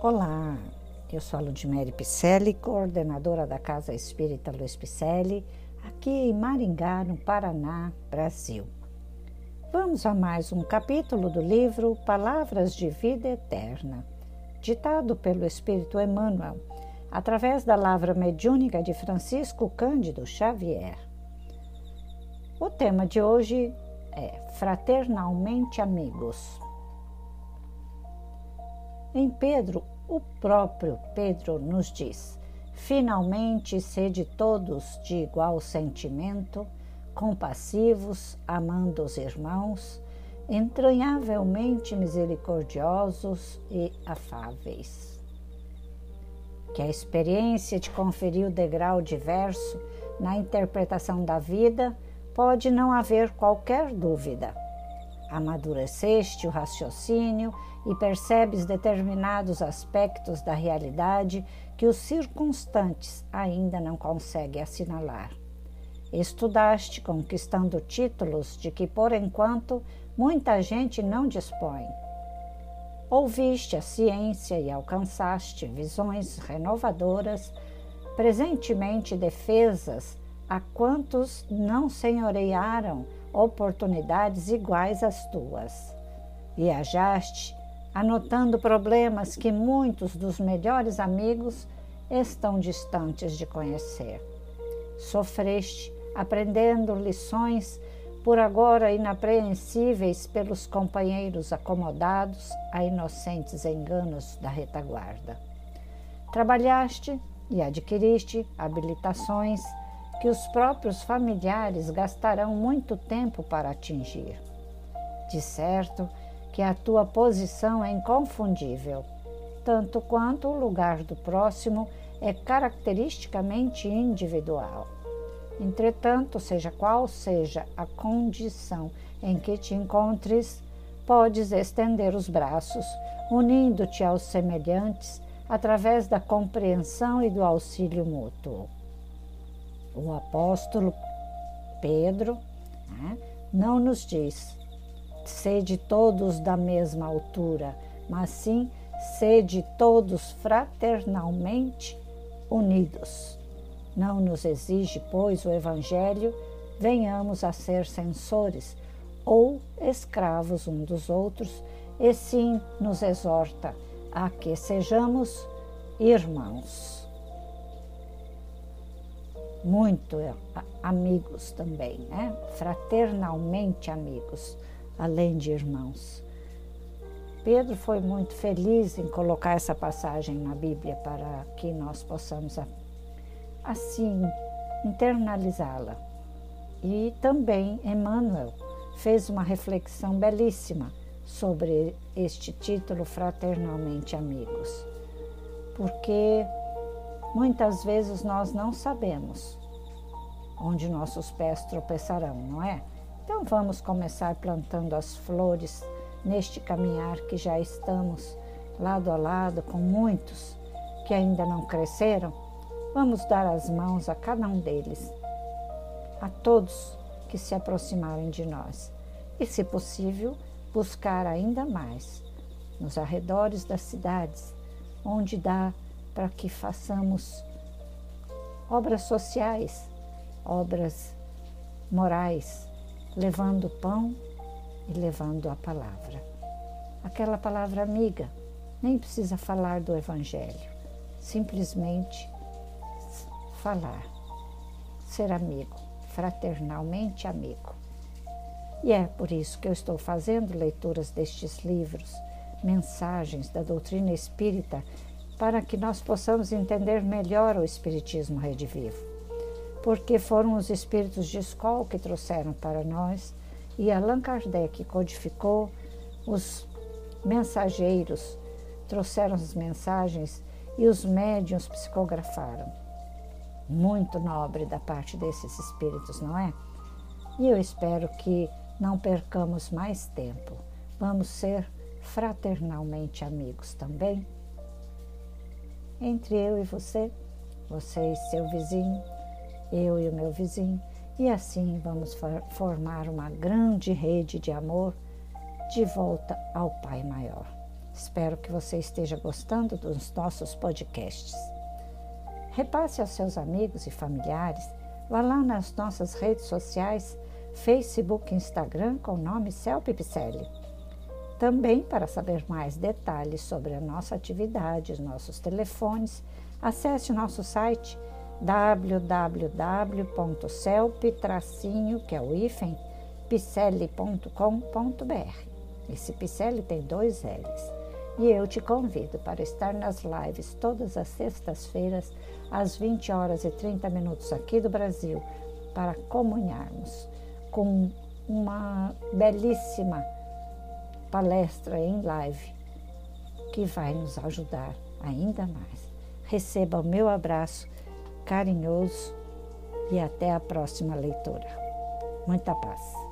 Olá, eu sou a Ludmere Picelli, coordenadora da Casa Espírita Luiz Picelli, aqui em Maringá, no Paraná, Brasil. Vamos a mais um capítulo do livro Palavras de Vida Eterna, ditado pelo Espírito Emmanuel, através da lavra mediúnica de Francisco Cândido Xavier. O tema de hoje é Fraternalmente Amigos. Em Pedro, o próprio Pedro nos diz: Finalmente, sede todos de igual sentimento, compassivos, amando os irmãos, entranhavelmente misericordiosos e afáveis. Que a experiência te conferiu degrau diverso na interpretação da vida, pode não haver qualquer dúvida. Amadureceste o raciocínio e percebes determinados aspectos da realidade que os circunstantes ainda não conseguem assinalar. Estudaste conquistando títulos de que, por enquanto, muita gente não dispõe. Ouviste a ciência e alcançaste visões renovadoras, presentemente defesas a quantos não senhorearam oportunidades iguais às tuas. Viajaste anotando problemas que muitos dos melhores amigos estão distantes de conhecer. Sofreste aprendendo lições por agora inapreensíveis pelos companheiros acomodados a inocentes enganos da retaguarda. Trabalhaste e adquiriste habilitações que os próprios familiares gastarão muito tempo para atingir. De certo que a tua posição é inconfundível, tanto quanto o lugar do próximo é caracteristicamente individual. Entretanto, seja qual seja a condição em que te encontres, podes estender os braços, unindo-te aos semelhantes através da compreensão e do auxílio mútuo. O apóstolo Pedro né, não nos diz sede todos da mesma altura, mas sim sede todos fraternalmente unidos. Não nos exige, pois, o Evangelho, venhamos a ser censores ou escravos um dos outros, e sim nos exorta a que sejamos irmãos. Muito amigos também, né? Fraternalmente amigos, além de irmãos. Pedro foi muito feliz em colocar essa passagem na Bíblia para que nós possamos assim internalizá-la. E também Emmanuel fez uma reflexão belíssima sobre este título Fraternalmente Amigos, porque muitas vezes nós não sabemos onde nossos pés tropeçarão, não é? Então vamos começar plantando as flores neste caminhar que já estamos lado a lado com muitos que ainda não cresceram Vamos dar as mãos a cada um deles, a todos que se aproximarem de nós, e, se possível, buscar ainda mais nos arredores das cidades, onde dá para que façamos obras sociais, obras morais, levando pão e levando a palavra. Aquela palavra amiga, nem precisa falar do Evangelho, simplesmente falar, ser amigo, fraternalmente amigo. E é por isso que eu estou fazendo leituras destes livros, mensagens da doutrina espírita, para que nós possamos entender melhor o Espiritismo redivivo. Porque foram os espíritos de escola que trouxeram para nós e Allan Kardec codificou os mensageiros, trouxeram as mensagens e os médiuns psicografaram muito nobre da parte desses espíritos, não é? E eu espero que não percamos mais tempo. Vamos ser fraternalmente amigos também? Entre eu e você, você e seu vizinho, eu e o meu vizinho, e assim vamos formar uma grande rede de amor de volta ao Pai Maior. Espero que você esteja gostando dos nossos podcasts. Repasse aos seus amigos e familiares. Vá lá nas nossas redes sociais, Facebook e Instagram, com o nome Celpe Picelli. Também, para saber mais detalhes sobre a nossa atividade, nossos telefones, acesse nosso site www.celp- que é o hífen, picelli.com.br. Esse Picelli tem dois L's. E eu te convido para estar nas lives todas as sextas-feiras, às 20 horas e 30 minutos aqui do Brasil, para comunharmos com uma belíssima palestra em live que vai nos ajudar ainda mais. Receba o meu abraço carinhoso e até a próxima leitura. Muita paz.